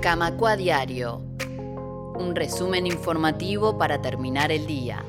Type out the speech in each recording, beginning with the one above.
Camacua Diario. Un resumen informativo para terminar el día.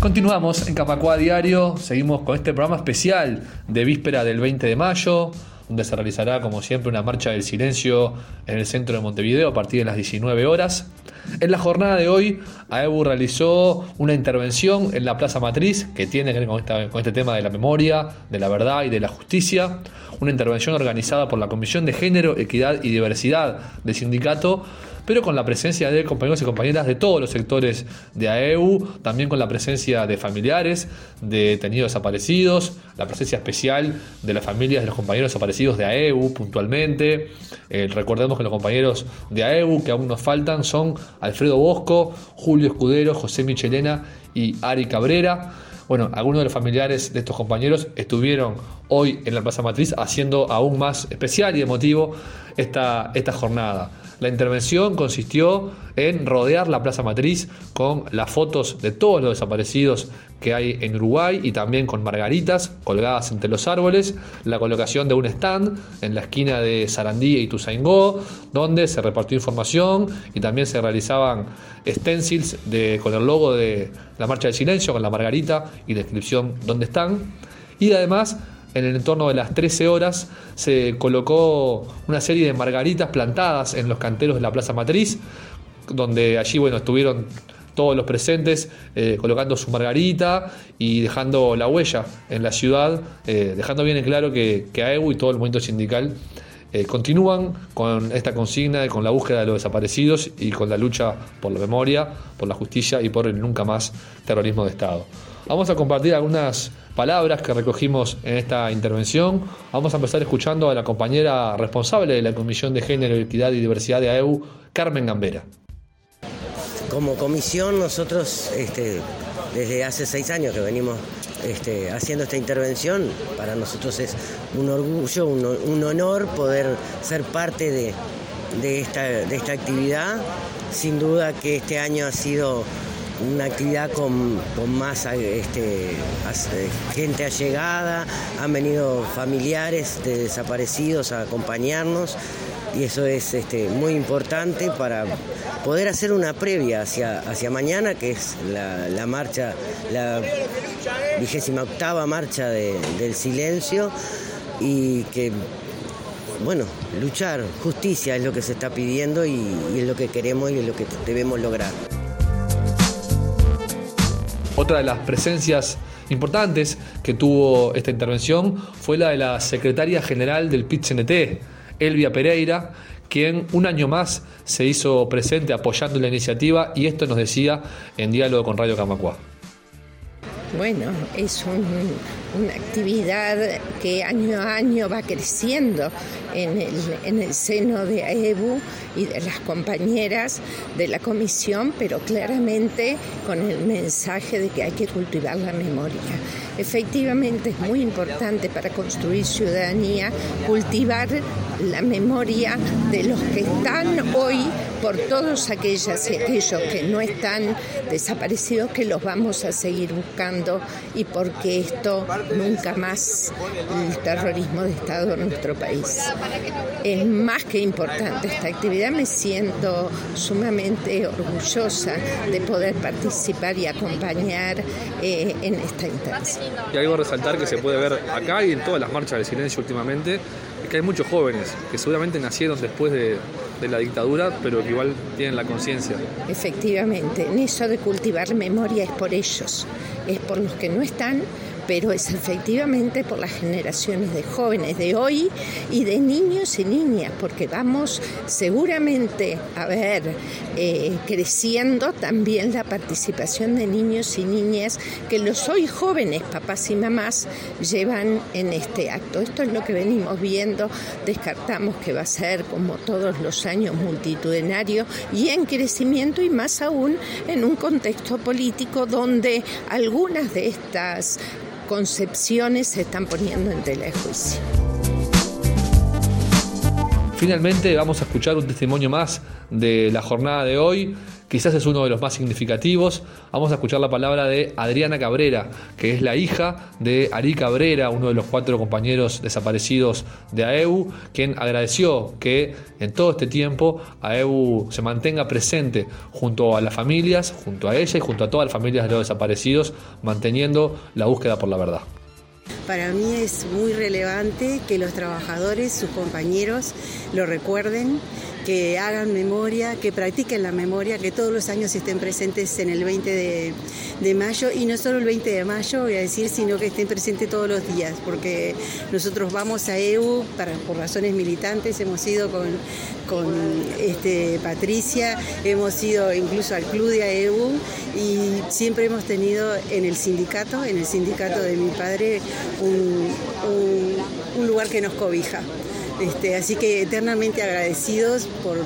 Continuamos en Camacua Diario, seguimos con este programa especial de víspera del 20 de mayo, donde se realizará como siempre una marcha del silencio en el centro de Montevideo a partir de las 19 horas. En la jornada de hoy, AEBU realizó una intervención en la Plaza Matriz que tiene que ver con, con este tema de la memoria, de la verdad y de la justicia. Una intervención organizada por la Comisión de Género, Equidad y Diversidad del sindicato pero con la presencia de compañeros y compañeras de todos los sectores de AEU, también con la presencia de familiares, de detenidos desaparecidos, la presencia especial de las familias de los compañeros desaparecidos de AEU puntualmente. Eh, recordemos que los compañeros de AEU que aún nos faltan son Alfredo Bosco, Julio Escudero, José Michelena y Ari Cabrera. Bueno, algunos de los familiares de estos compañeros estuvieron hoy en la Plaza Matriz haciendo aún más especial y emotivo esta, esta jornada. La intervención consistió en rodear la Plaza Matriz con las fotos de todos los desaparecidos que hay en Uruguay y también con margaritas colgadas entre los árboles, la colocación de un stand en la esquina de Sarandí y Tuzaingó, donde se repartió información y también se realizaban stencils con el logo de la Marcha del Silencio, con la margarita y descripción dónde están. Y además en el entorno de las 13 horas se colocó una serie de margaritas plantadas en los canteros de la Plaza Matriz, donde allí bueno, estuvieron todos los presentes eh, colocando su margarita y dejando la huella en la ciudad, eh, dejando bien en claro que, que AEU y todo el movimiento sindical eh, continúan con esta consigna, con la búsqueda de los desaparecidos y con la lucha por la memoria, por la justicia y por el nunca más terrorismo de Estado. Vamos a compartir algunas palabras que recogimos en esta intervención. Vamos a empezar escuchando a la compañera responsable de la Comisión de Género, Equidad y Diversidad de AEU, Carmen Gambera. Como comisión nosotros este, desde hace seis años que venimos este, haciendo esta intervención, para nosotros es un orgullo, un, honor poder ser parte de, esta, de esta actividad. Sin duda que este año ha sido una actividad con, más este, gente allegada, han venido familiares de desaparecidos a acompañarnos y eso es este, muy importante para poder hacer una previa hacia, hacia mañana, que es la, marcha, la vigésima octava marcha del silencio y que bueno, luchar, justicia es lo que se está pidiendo y es lo que queremos y es lo que debemos lograr. Otra de las presencias importantes que tuvo esta intervención fue la de la secretaria general del PIT-CNT, Elvia Pereira, quien un año más se hizo presente apoyando la iniciativa y esto nos decía en diálogo con Radio Camacua. Bueno, es una actividad que año a año va creciendo en el, en el seno de AEBU y de las compañeras de la comisión, pero claramente con el mensaje de que hay que cultivar la memoria. Efectivamente es muy importante para construir ciudadanía cultivar la memoria de los que están hoy por todos aquellas y aquellos que no están desaparecidos, que los vamos a seguir buscando y porque esto nunca más el terrorismo de Estado en nuestro país. Es más que importante esta actividad, me siento sumamente orgullosa de poder participar y acompañar eh, en esta instancia. Y algo a resaltar que se puede ver acá y en todas las marchas del silencio últimamente, es que hay muchos jóvenes que seguramente nacieron después de, de la dictadura, pero que igual tienen la conciencia. Efectivamente, en eso de cultivar memoria es por ellos, es por los que no están pero es efectivamente por las generaciones de jóvenes de hoy y de niños y niñas, porque vamos seguramente a ver eh, creciendo también la participación de niños y niñas que los hoy jóvenes papás y mamás llevan en este acto. Esto es lo que venimos viendo, descartamos que va a ser como todos los años multitudinario y en crecimiento y más aún en un contexto político donde algunas de estas concepciones se están poniendo en tela de juicio. Finalmente vamos a escuchar un testimonio más de la jornada de hoy quizás es uno de los más significativos. Vamos a escuchar la palabra de Adriana Cabrera, que es la hija de Ari Cabrera, uno de los cuatro compañeros desaparecidos de AEU, quien agradeció que en todo este tiempo AEU se mantenga presente junto a las familias, junto a ella y junto a todas las familias de los desaparecidos, manteniendo la búsqueda por la verdad. Para mí es muy relevante que los trabajadores, sus compañeros, lo recuerden que hagan memoria, que practiquen la memoria, que todos los años estén presentes en el 20 de, mayo. Y no solo el 20 de mayo, voy a decir, sino que estén presentes todos los días, porque nosotros vamos a EU por razones militantes, hemos ido con, con este, Patricia, hemos ido incluso al club de AEU y siempre hemos tenido en el sindicato, en el sindicato de mi padre, un lugar que nos cobija. Este, así que eternamente agradecidos por,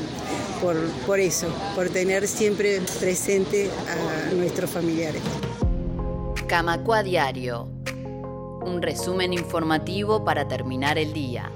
por eso, por tener siempre presente a nuestros familiares. Camacua Diario, un resumen informativo para terminar el día.